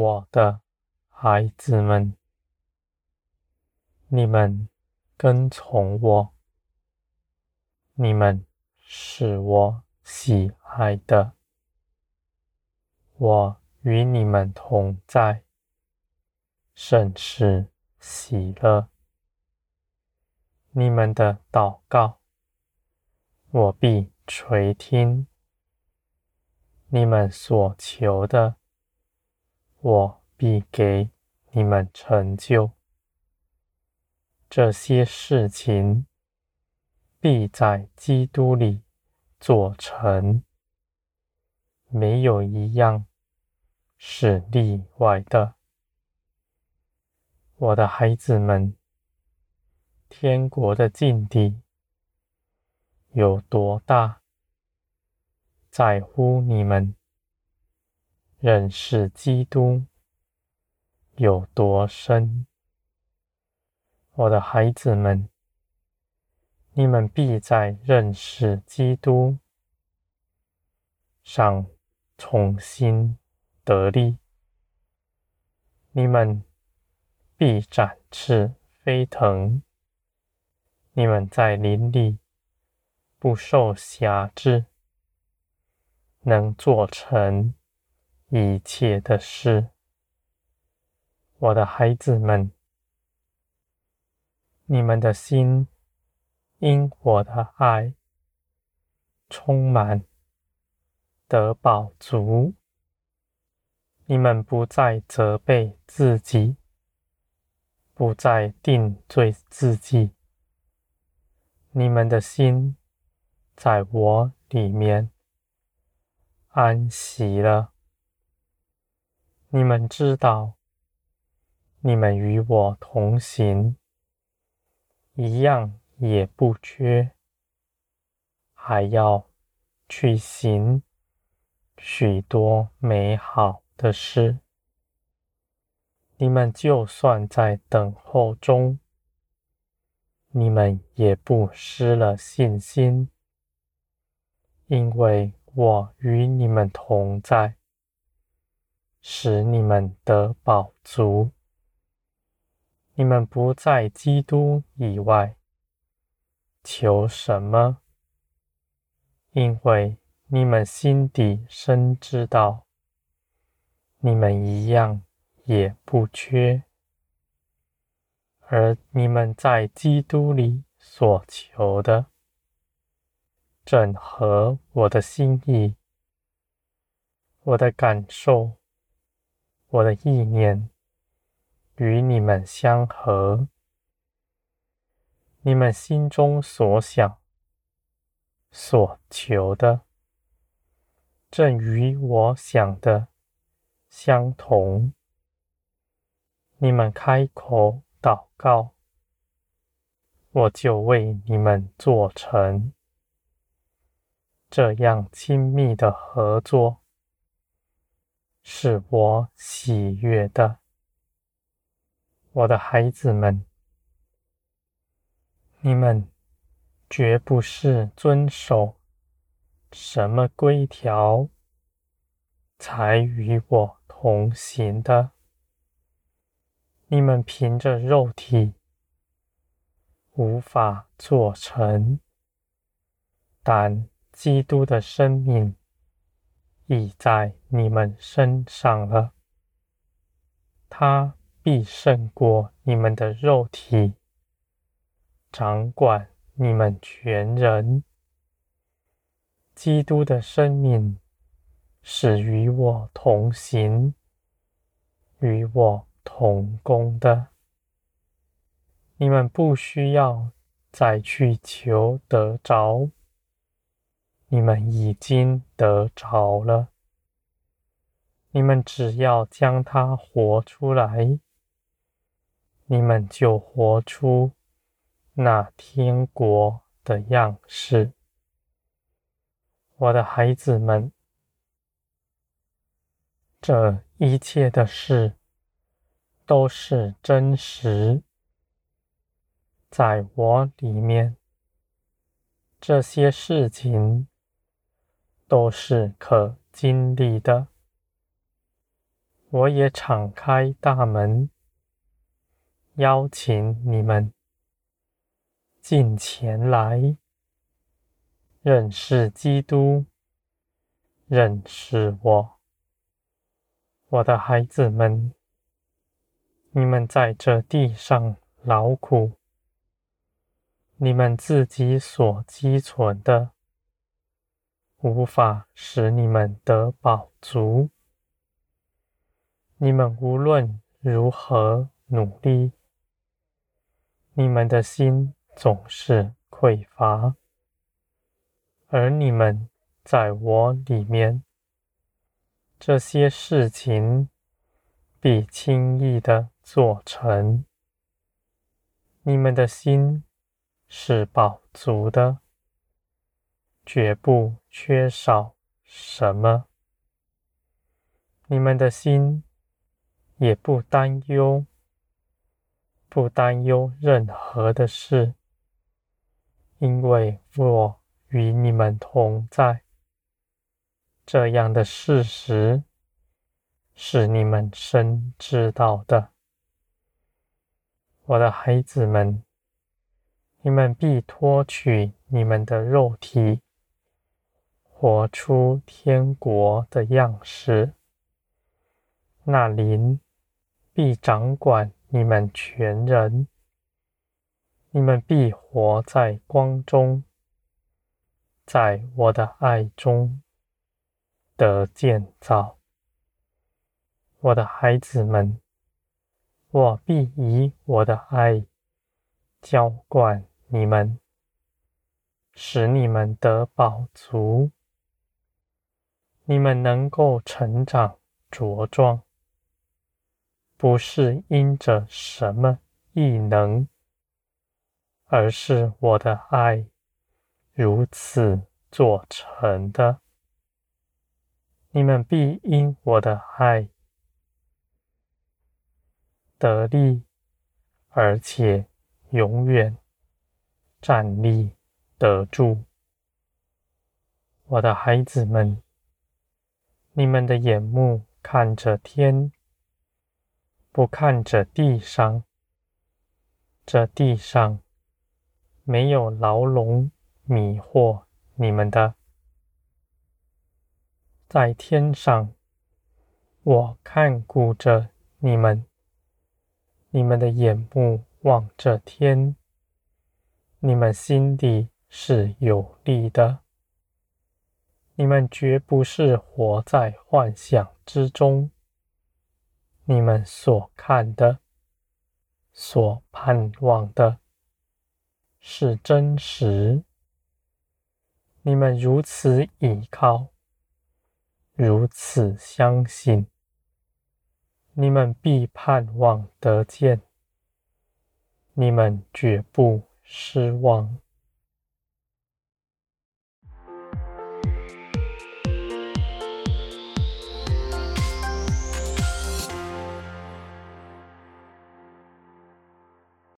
我的孩子们，你们跟从我，你们是我喜爱的，我与你们同在，甚是喜乐。你们的祷告，我必垂听；你们所求的，我必给你们成就。这些事情必在基督里做成，没有一样是例外的。我的孩子们。天国的境地有多大，在乎你们认识基督有多深。我的孩子们，你们必在认识基督上重新得力，你们必展翅飞腾。你们在林里不受辖制，能做成一切的事。我的孩子们，你们的心因我的爱充满得饱足，你们不再责备自己，不再定罪自己。你们的心在我里面安息了。你们知道，你们与我同行，一样也不缺，还要去行许多美好的事。你们就算在等候中。你们也不失了信心，因为我与你们同在，使你们得饱足。你们不在基督以外求什么，因为你们心底深知道，你们一样也不缺。而你们在基督里所求的，正合我的心意，我的感受，我的意念与你们相合。你们心中所想、所求的，正与我想的相同。你们开口。祷告，我就为你们做成。这样亲密的合作，是我喜悦的。我的孩子们，你们绝不是遵守什么规条，才与我同行的。你们凭着肉体无法做成，但基督的生命已在你们身上了。他必胜过你们的肉体，掌管你们全人。基督的生命是与我同行，与我同工的，你们不需要再去求得着，你们已经得着了。你们只要将它活出来，你们就活出那天国的样式。我的孩子们，这一切的事。都是真实，在我里面，这些事情都是可经历的。我也敞开大门，邀请你们进前来，认识基督，认识我。我的孩子们，你们在这地上劳苦，你们自己所积存的，无法使你们得饱足。你们无论如何努力，你们的心总是匮乏，而你们在我里面，这些事情必轻易的做成。你们的心是饱足的，绝不缺少什么。你们的心。也不担忧，不担忧任何的事，因为我与你们同在。这样的事实是你们深知道的，我的孩子们，你们必脱去你们的肉体，活出天国的样式。那灵。必掌管你们全人，你们必活在光中，在我的爱中得建造。我的孩子们，我必以我的爱浇灌你们，使你们得饱足，你们能够成长茁壮。不是因着什么异能，而是我的爱如此做成的。你们必因我的爱得力，而且永远站立得住。我的孩子们，你们的眼目看着天。不看着地上，这地上没有牢笼迷惑你们的，在天上，我看顾着你们，你们的眼目望着天，你们心里是有力的，你们绝不是活在幻想之中。你们所看的、所盼望的，是真实。你们如此倚靠，如此相信，你们必盼望得见，你们绝不失望。